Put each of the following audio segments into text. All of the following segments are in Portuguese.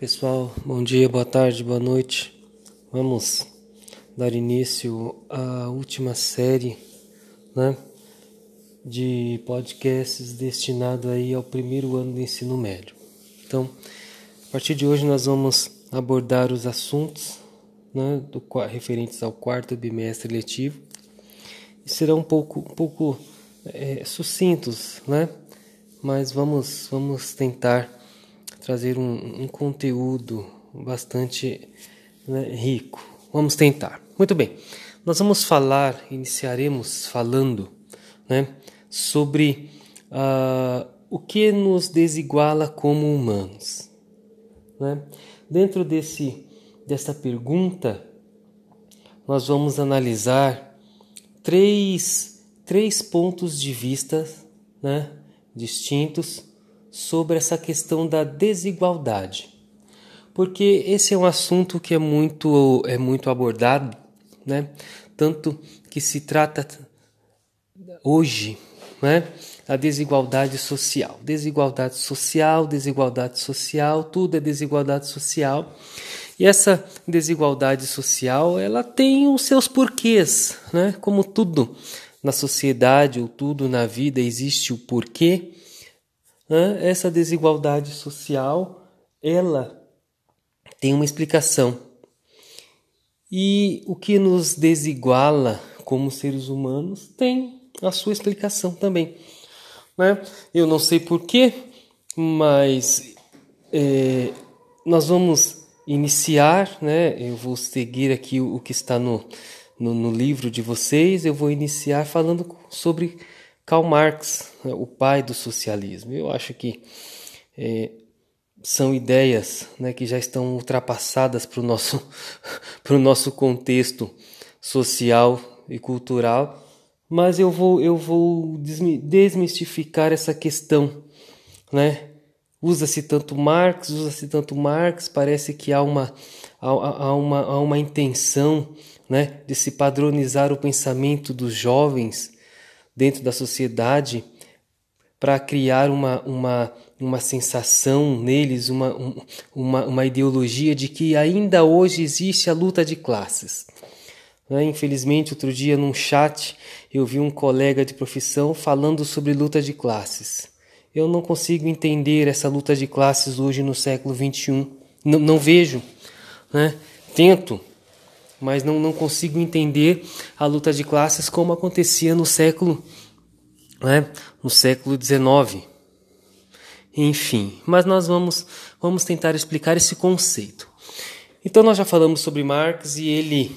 Pessoal, bom dia, boa tarde, boa noite. Vamos dar início à última série, né, de podcasts destinado aí ao primeiro ano do ensino médio. Então, a partir de hoje nós vamos abordar os assuntos, né, do, referentes ao quarto bimestre letivo e serão um pouco, um pouco é, sucintos, né, mas vamos, vamos tentar trazer um, um conteúdo bastante né, rico. Vamos tentar. Muito bem. Nós vamos falar, iniciaremos falando né, sobre uh, o que nos desiguala como humanos. Né? Dentro desse, dessa pergunta, nós vamos analisar três, três pontos de vista né, distintos sobre essa questão da desigualdade. Porque esse é um assunto que é muito, é muito abordado, né? tanto que se trata hoje né? a desigualdade social. Desigualdade social, desigualdade social, tudo é desigualdade social. E essa desigualdade social, ela tem os seus porquês, né? Como tudo na sociedade ou tudo na vida existe o porquê essa desigualdade social ela tem uma explicação. E o que nos desiguala como seres humanos tem a sua explicação também. Né? Eu não sei porquê, mas é, nós vamos iniciar, né? eu vou seguir aqui o, que está no, no, no livro de vocês, eu vou iniciar falando sobre Karl Marx, o pai do socialismo. Eu acho que é, são ideias né, que já estão ultrapassadas para o nosso, nosso contexto social e cultural, mas eu vou, eu vou desmistificar essa questão. Né? Usa-se tanto Marx, usa-se tanto Marx, parece que há uma, há, há uma, há uma intenção né, de se padronizar o pensamento dos jovens dentro da sociedade para criar uma, uma, uma sensação neles, uma, uma, uma ideologia de que ainda hoje existe a luta de classes. Né? Infelizmente, outro dia num chat eu vi um colega de profissão falando sobre luta de classes. Eu não consigo entender essa luta de classes hoje no século XXI. Não, não vejo. Né? Tento, mas não, não consigo entender a luta de classes como acontecia no século, né, no século XIX. Enfim, mas nós vamos, vamos tentar explicar esse conceito. Então nós já falamos sobre Marx e ele,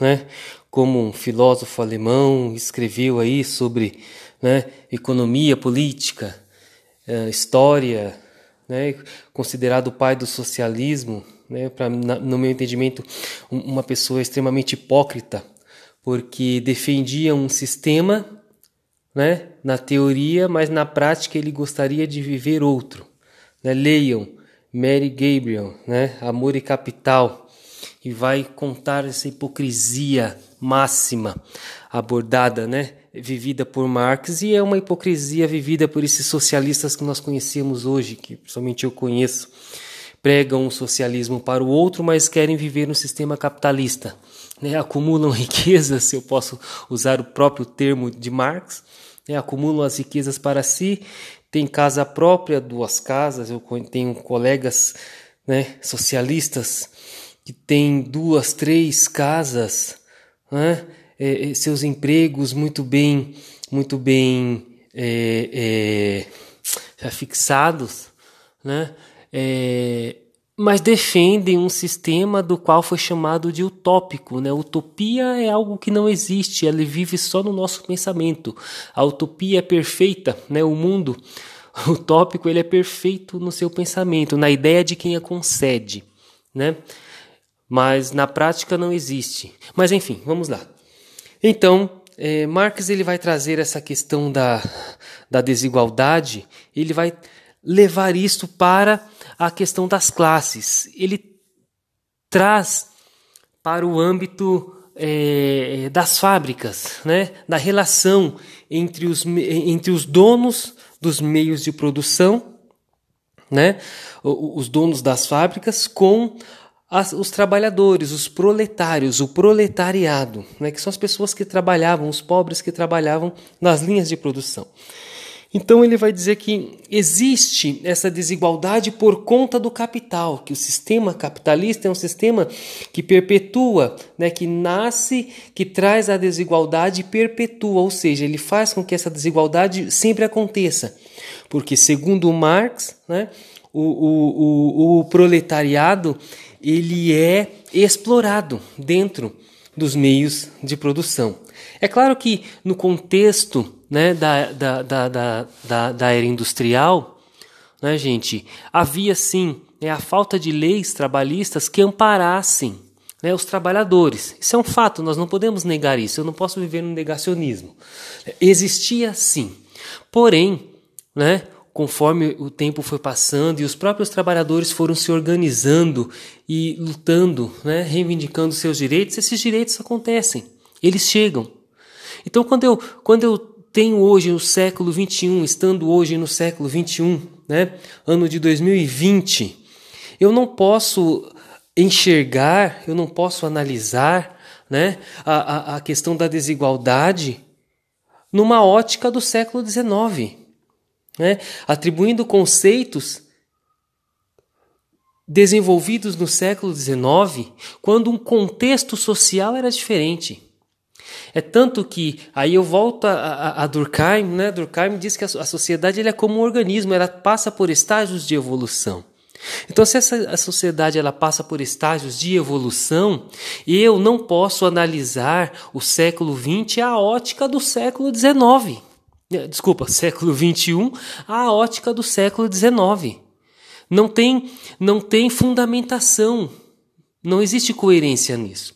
né, como um filósofo alemão, escreveu aí sobre né, economia, política, eh, história, né, considerado o pai do socialismo, né, pra, no meu entendimento, uma pessoa extremamente hipócrita, porque defendia um sistema né, na teoria, mas na prática ele gostaria de viver outro. Né? Leiam Mary Gabriel, né, Amor e Capital, e vai contar essa hipocrisia máxima abordada, né, vivida por Marx e é uma hipocrisia vivida por esses socialistas que nós conhecemos hoje, que somente eu conheço pregam o socialismo para o outro, mas querem viver no sistema capitalista. Né? Acumulam riquezas, se eu posso usar o próprio termo de Marx, né? acumulam as riquezas para si, tem casa própria, duas casas. Eu tenho colegas né, socialistas que têm duas, três casas, né? é, é, seus empregos muito bem, muito bem é, é, fixados, né? Mas defendem um sistema do qual foi chamado de utópico. Né? Utopia é algo que não existe, ela vive só no nosso pensamento. A utopia é perfeita, né? o mundo utópico ele é perfeito no seu pensamento, na ideia de quem a concede. Né? Mas na prática não existe. Mas enfim, vamos lá. Então, é, Marx ele vai trazer essa questão da, da desigualdade, ele vai levar isso para a questão das classes. Ele traz para o âmbito é, das fábricas, né? da relação entre os, entre os donos dos meios de produção né, os donos das fábricas com as, os trabalhadores, os proletários, o proletariado, né, que são as pessoas que trabalhavam, os pobres que trabalhavam nas linhas de produção. Então ele vai dizer que existe essa desigualdade por conta do capital, que o sistema capitalista é um sistema que perpetua, né, que nasce, que traz a desigualdade e perpetua, ou seja, ele faz com que essa desigualdade sempre aconteça. Porque, segundo Marx, né, o, o, o, o proletariado ele é explorado dentro dos meios de produção. É claro que no contexto né, da, da, da, da, da, da era industrial, né, gente, havia sim né, a falta de leis trabalhistas que amparassem né, os trabalhadores. Isso é um fato, nós não podemos negar isso, eu não posso viver no negacionismo. Existia sim. Porém, né, conforme o tempo foi passando e os próprios trabalhadores foram se organizando e lutando, né, reivindicando seus direitos, esses direitos acontecem, eles chegam. Então, quando eu, quando eu tenho hoje no século 21, estando hoje no século 21, né, ano de 2020, eu não posso enxergar, eu não posso analisar né, a, a, a questão da desigualdade numa ótica do século XIX, né, atribuindo conceitos desenvolvidos no século XIX, quando um contexto social era diferente. É tanto que, aí eu volto a, a, a Durkheim, né? Durkheim diz que a, a sociedade é como um organismo, ela passa por estágios de evolução. Então, se essa a sociedade ela passa por estágios de evolução, eu não posso analisar o século XX à ótica do século XIX. É, desculpa, século XXI à ótica do século XIX. Não tem, não tem fundamentação, não existe coerência nisso.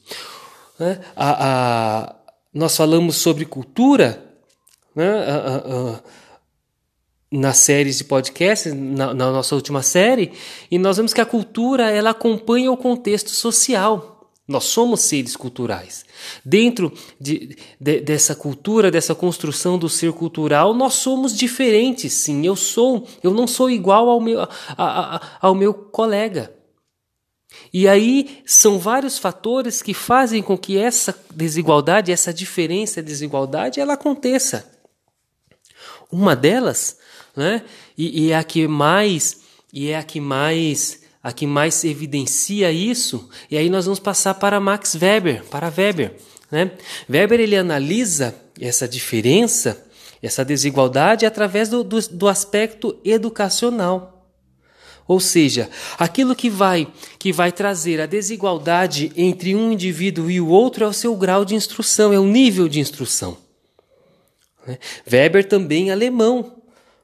Né? A, a, nós falamos sobre cultura né, nas séries de podcast, na, na, nossa última série, e nós vemos que a cultura ela acompanha o contexto social. Nós somos seres culturais. Dentro de, de, dessa cultura, dessa construção do ser cultural, nós somos diferentes, sim. Eu sou, eu não sou igual ao meu, a, a, ao meu colega. E aí são vários fatores que fazem com que essa desigualdade, essa diferença, desigualdade, ela aconteça. Uma delas, né, e, e é a que mais e é a que mais a que mais evidencia isso. E aí nós vamos passar para Max Weber, para Weber, né? Weber ele analisa essa diferença, essa desigualdade através do, do, do aspecto educacional. Ou seja, aquilo que vai que vai trazer a desigualdade entre um indivíduo e o outro é o seu grau de instrução, é o nível de instrução. Né? Weber também alemão,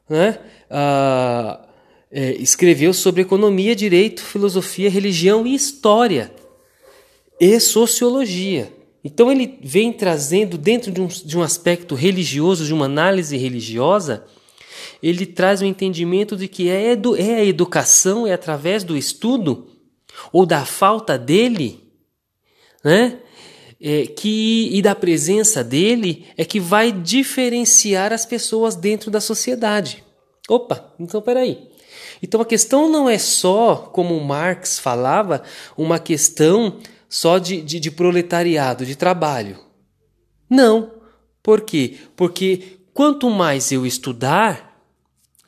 né? ah, é, escreveu sobre economia, direito, filosofia, religião e história e sociologia. Então ele vem trazendo dentro de um, de um aspecto religioso, de uma análise religiosa, ele traz o entendimento de que é, edu, é a educação, é através do estudo, ou da falta dele, né? É, que, e da presença dele, é que vai diferenciar as pessoas dentro da sociedade. Opa, então peraí. Então a questão não é só, como Marx falava, uma questão só de, de, de proletariado, de trabalho. Não. Por quê? Porque quanto mais eu estudar,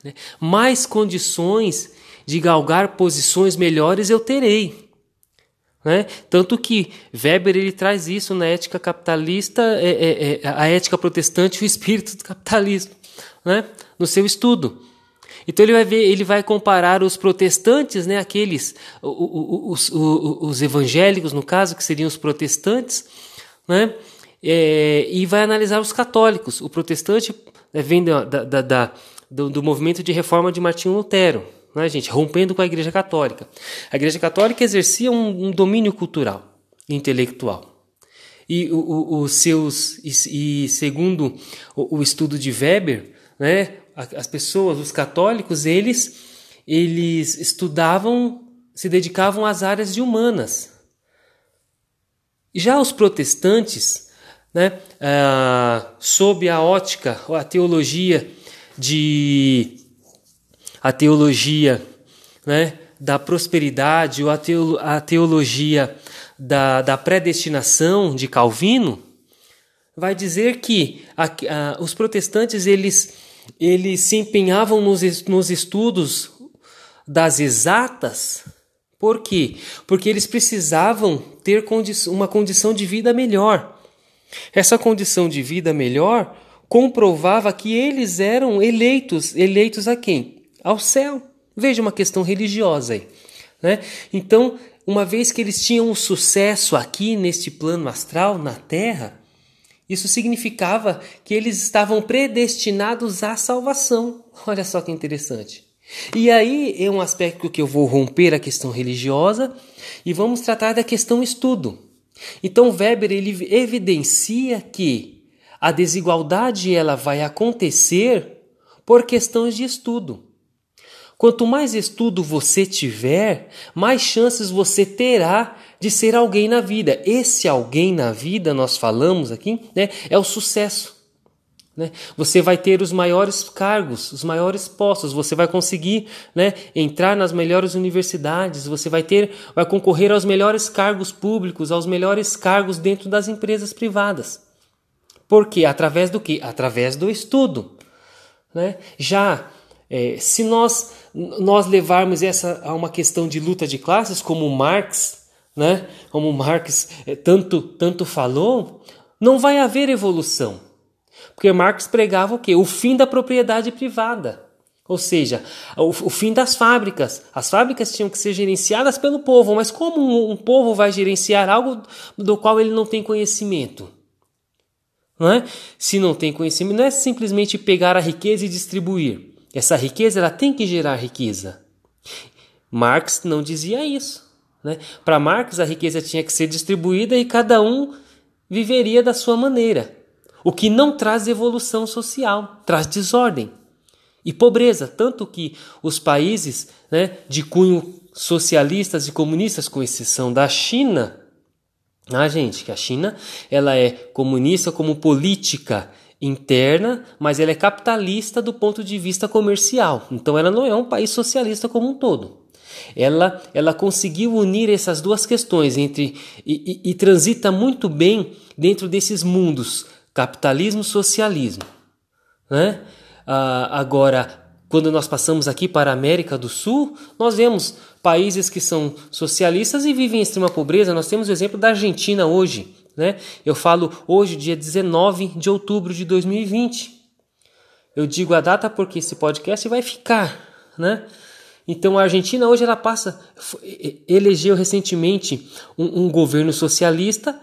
né? Mais condições de galgar posições melhores eu terei. Né? Tanto que Weber ele traz isso na ética capitalista, é, é, é, a ética protestante e o espírito do capitalismo, né? no seu estudo. Então ele vai ver, ele vai comparar os protestantes, né, aqueles, os, os, os evangélicos no caso, que seriam os protestantes, né, é, e vai analisar os católicos. O protestante né, vem da, da, da do, do movimento de reforma de Martinho Lutero, né, gente? Rompendo com a Igreja Católica. A Igreja Católica exercia um, um domínio cultural, intelectual. E os seus e, e segundo o, o, estudo de Weber, né, as pessoas, os católicos, eles eles estudavam, se dedicavam às áreas de humanas. Já os protestantes, né, ah, sob a ótica, a teologia de a teologia né, da prosperidade ou a teologia da, da predestinação de Calvino, vai dizer que a, a, os protestantes eles, eles se empenhavam nos, nos estudos das exatas. Por quê? Porque eles precisavam ter condi uma condição de vida melhor. Essa condição de vida melhor comprovava que eles eram eleitos. Eleitos a quem? Ao céu. Veja uma questão religiosa aí. Né? Então, uma vez que eles tinham um sucesso aqui neste plano astral, na Terra, isso significava que eles estavam predestinados à salvação. Olha só que interessante. E aí é um aspecto que eu vou romper a questão religiosa e vamos tratar da questão estudo. Então Weber ele evidencia que a desigualdade ela vai acontecer por questões de estudo. Quanto mais estudo você tiver, mais chances você terá de ser alguém na vida. Esse alguém na vida, nós falamos aqui, né, é o sucesso. Né? Você vai ter os maiores cargos, os maiores postos, você vai conseguir né, entrar nas melhores universidades, você vai ter, vai concorrer aos melhores cargos públicos, aos melhores cargos dentro das empresas privadas. Por quê? Através do quê? Através do estudo. Né? Já é, se nós, nós levarmos essa a uma questão de luta de classes, como Marx, né? como Marx é, tanto, tanto falou, não vai haver evolução. Porque Marx pregava o quê? O fim da propriedade privada. Ou seja, o, o, fim das fábricas. As fábricas tinham que ser gerenciadas pelo povo, mas como um, um povo vai gerenciar algo do qual ele não tem conhecimento? Não é? Se não tem conhecimento, não é simplesmente pegar a riqueza e distribuir. Essa riqueza ela tem que gerar riqueza. Marx não dizia isso. Né? Para Marx, a riqueza tinha que ser distribuída e cada um viveria da sua maneira. O que não traz evolução social, traz desordem e pobreza. Tanto que os países né, de cunho socialistas e comunistas, com exceção da China, ah, gente, que a China ela é comunista como política interna, mas ela é capitalista do ponto de vista comercial. Então ela não é um país socialista como um todo. Ela, ela conseguiu unir essas duas questões entre e, e, e transita muito bem dentro desses mundos capitalismo socialismo. Né? Ah, agora, quando nós passamos aqui para a América do Sul, nós vemos países que são socialistas e vivem em extrema pobreza. Nós temos o exemplo da Argentina hoje. Né? Eu falo hoje, dia 19 de outubro de 2020. Eu digo a data porque esse podcast vai ficar. Né? Então a Argentina hoje ela passa, elegeu recentemente um, um governo socialista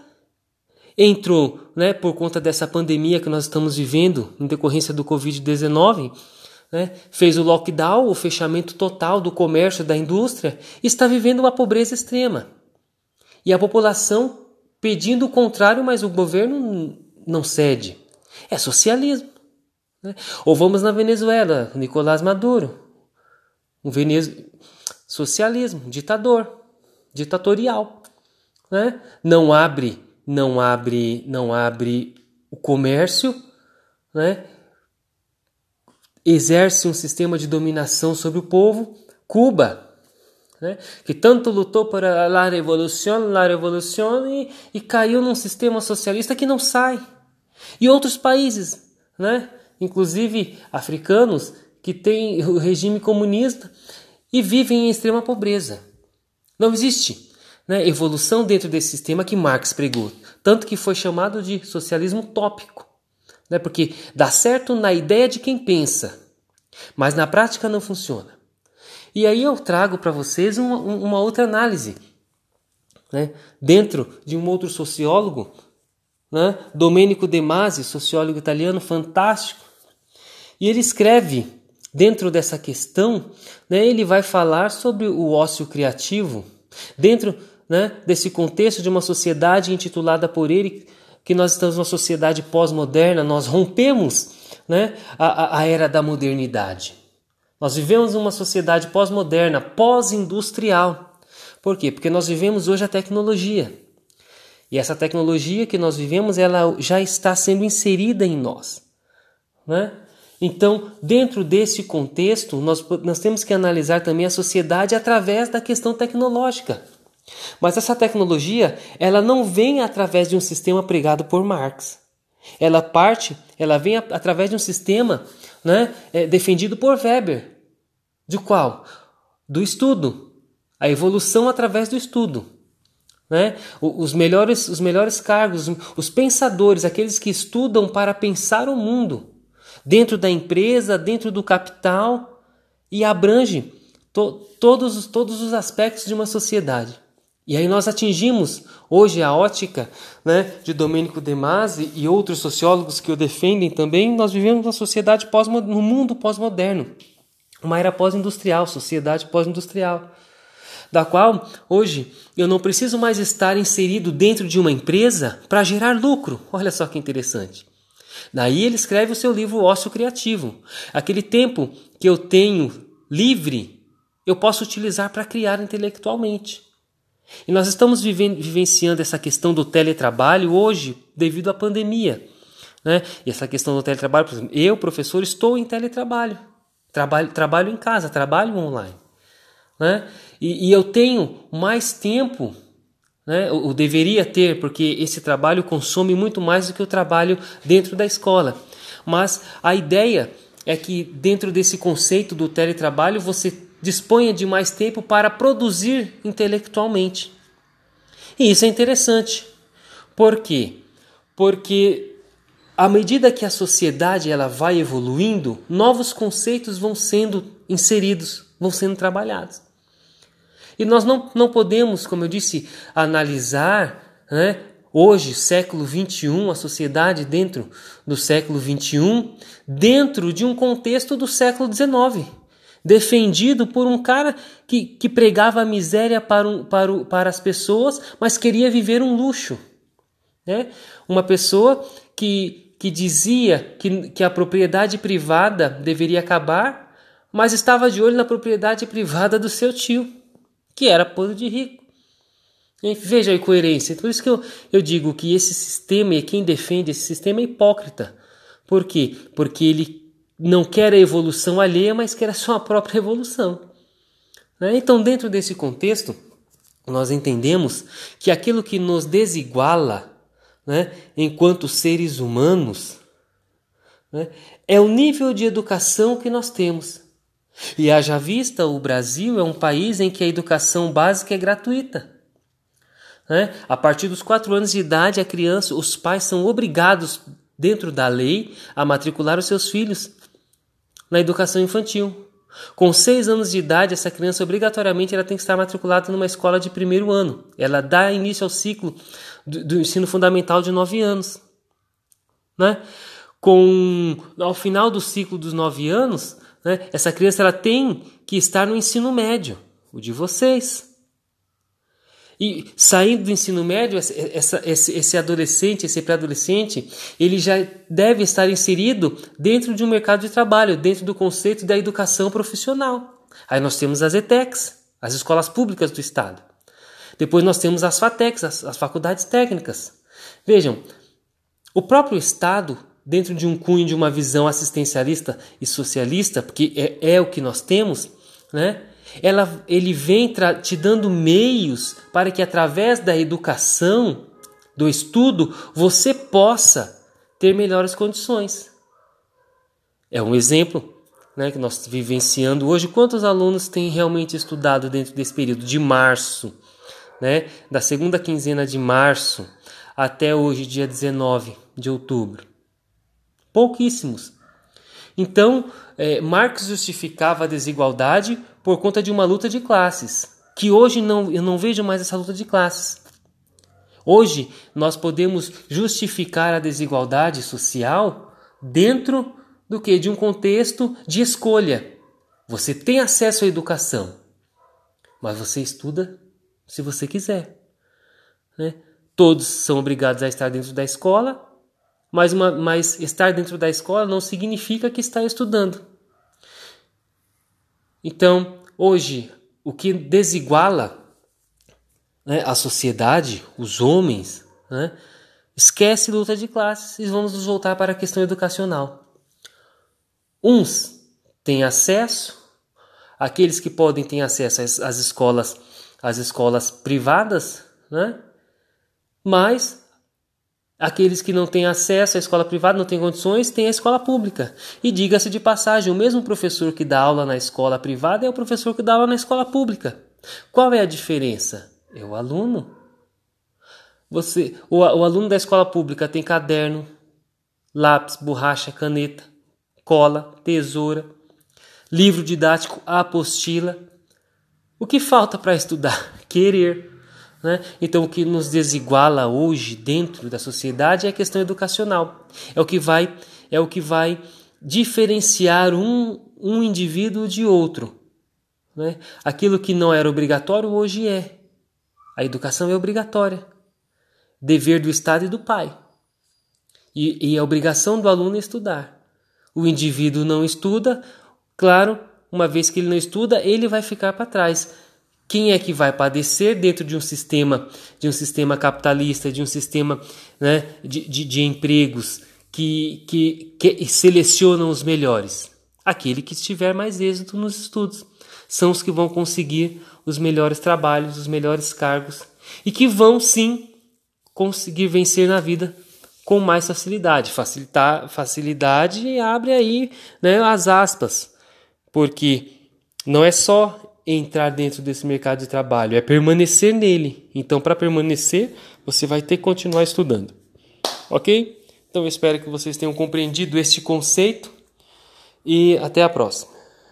entrou, né, por conta dessa pandemia que nós estamos vivendo em decorrência do Covid-19, né, fez o lockdown, o fechamento total do comércio, da indústria, está vivendo uma pobreza extrema. E a população pedindo o contrário, mas o governo não cede. É socialismo. Né? Ou vamos na Venezuela, Nicolás Maduro, um Venez... socialismo, ditador, ditatorial. Né? Não abre não abre, não abre o comércio, né? Exerce um sistema de dominação sobre o povo. Cuba, né? que tanto lutou para a revolução, a e, e caiu num sistema socialista que não sai. E outros países, né? inclusive africanos, que têm o regime comunista e vivem em extrema pobreza. Não existe né, evolução dentro desse sistema que Marx pregou, tanto que foi chamado de socialismo utópico, né, porque dá certo na ideia de quem pensa, mas na prática não funciona. E aí eu trago para vocês uma, uma, outra análise, né, dentro de um outro sociólogo, né, Domenico De Masi, sociólogo italiano fantástico, e ele escreve dentro dessa questão, né, ele vai falar sobre o ócio criativo dentro né, desse contexto de uma sociedade intitulada por ele, que nós estamos numa sociedade pós-moderna, nós rompemos né, a, a era da modernidade. Nós vivemos uma sociedade pós-moderna, pós-industrial. Por quê? Porque nós vivemos hoje a tecnologia. E essa tecnologia que nós vivemos, ela já está sendo inserida em nós. Né? Então, dentro desse contexto, nós, nós temos que analisar também a sociedade através da questão tecnológica. Mas essa tecnologia, ela não vem através de um sistema pregado por Marx. Ela parte, ela vem através de um sistema né, é, defendido por Weber. De qual? Do estudo. A evolução através do estudo. Né? Os, melhores, os melhores cargos, os pensadores, aqueles que estudam para pensar o mundo, dentro da empresa, dentro do capital, e abrange to, todos, todos os aspectos de uma sociedade. E aí nós atingimos hoje a ótica né, de Domênico De Masi e outros sociólogos que o defendem também. Nós vivemos uma sociedade pós no mundo pós-moderno, uma era pós-industrial, sociedade pós-industrial, da qual hoje eu não preciso mais estar inserido dentro de uma empresa para gerar lucro. Olha só que interessante. Daí ele escreve o seu livro Ócio Criativo. Aquele tempo que eu tenho livre, eu posso utilizar para criar intelectualmente. E nós estamos vivenciando essa questão do teletrabalho hoje devido à pandemia. Né? E essa questão do teletrabalho, por exemplo, eu, professor, estou em teletrabalho. Trabalho, trabalho em casa, trabalho online. Né? E, e eu tenho mais tempo, né? eu, deveria ter, porque esse trabalho consome muito mais do que o trabalho dentro da escola. Mas a ideia é que dentro desse conceito do teletrabalho você disponha de mais tempo para produzir intelectualmente. E isso é interessante. Por quê? Porque à medida que a sociedade ela vai evoluindo, novos conceitos vão sendo inseridos, vão sendo trabalhados. E nós não, não podemos, como eu disse, analisar né, hoje, século 21, a sociedade dentro do século 21, dentro de um contexto do século 19 defendido por um cara que, que pregava a miséria para, um, para, para as pessoas, mas queria viver um luxo. Né? Uma pessoa que, que dizia que, que a propriedade privada deveria acabar, mas estava de olho na propriedade privada do seu tio, que era podre de rico. Veja a incoerência. Por isso que eu, eu digo que esse sistema e quem defende esse sistema é hipócrita. Por quê? Porque ele não quer a evolução alheia, mas quer a sua própria evolução. Né? Então, dentro desse contexto, nós entendemos que aquilo que nos desiguala né, enquanto seres humanos né, é o nível de educação que nós temos. E haja vista, o Brasil é um país em que a educação básica é gratuita. Né? A partir dos quatro anos de idade, a criança, os pais são obrigados, dentro da lei, a matricular os seus filhos na educação infantil. Com seis anos de idade, essa criança obrigatoriamente ela tem que estar matriculada numa escola de primeiro ano. Ela dá início ao ciclo do, do ensino fundamental de nove anos. Né? Com, ao final do ciclo dos nove anos, né, essa criança ela tem que estar no ensino médio, o de vocês. E saindo do ensino médio, essa, esse, esse adolescente, esse pré-adolescente, ele já deve estar inserido dentro de um mercado de trabalho, dentro do conceito da educação profissional. Aí nós temos as ETECs, as escolas públicas do Estado. Depois nós temos as FATECs, as, as faculdades técnicas. Vejam, o próprio Estado, dentro de um cunho de uma visão assistencialista e socialista, porque é, é o que nós temos, né? Ela, ele vem te dando meios para que através da educação, do estudo, você possa ter melhores condições. É um exemplo né, que nós vivenciando hoje. Quantos alunos têm realmente estudado dentro desse período de março, né, da segunda quinzena de março até hoje, dia 19 de outubro? Pouquíssimos. Então, é, Marx justificava a desigualdade por conta de uma luta de classes, que hoje não, eu não vejo mais essa luta de classes. Hoje nós podemos justificar a desigualdade social dentro do que de um contexto de escolha. Você tem acesso à educação, mas você estuda se você quiser. Né? Todos são obrigados a estar dentro da escola, mas, uma, mas estar dentro da escola não significa que está estudando. Então, hoje, o que desiguala né, a sociedade, os homens, né, esquece luta de classes e vamos nos voltar para a questão educacional. uns têm acesso, aqueles que podem ter acesso às, às escolas, às escolas privadas, né? Mas Aqueles que não têm acesso à escola privada, não têm condições, têm a escola pública. E diga-se de passagem, o mesmo professor que dá aula na escola privada é o professor que dá aula na escola pública. Qual é a diferença? É o aluno. Você, o, o aluno da escola pública tem caderno, lápis, borracha, caneta, cola, tesoura, livro didático, apostila. O que falta para estudar? Querer. Né? Então, o que nos desiguala hoje dentro da sociedade é a questão educacional. É o que vai, é o que vai diferenciar um, um indivíduo de outro. Né? Aquilo que não era obrigatório hoje é. A educação é obrigatória. Dever do Estado e do pai. E, e a obrigação do aluno é estudar. O indivíduo não estuda, claro, uma vez que ele não estuda, ele vai ficar para trás. Quem é que vai padecer dentro de um sistema, de um sistema capitalista, de um sistema né, de, de, de empregos que, que, que selecionam os melhores? Aquele que estiver mais êxito nos estudos. São os que vão conseguir os melhores trabalhos, os melhores cargos e que vão sim conseguir vencer na vida com mais facilidade. Facilitar, facilidade abre aí né, as aspas, porque não é só entrar dentro desse mercado de trabalho, é permanecer nele. Então, para permanecer, você vai ter que continuar estudando. Ok? Então, eu espero que vocês tenham compreendido este conceito e até a próxima.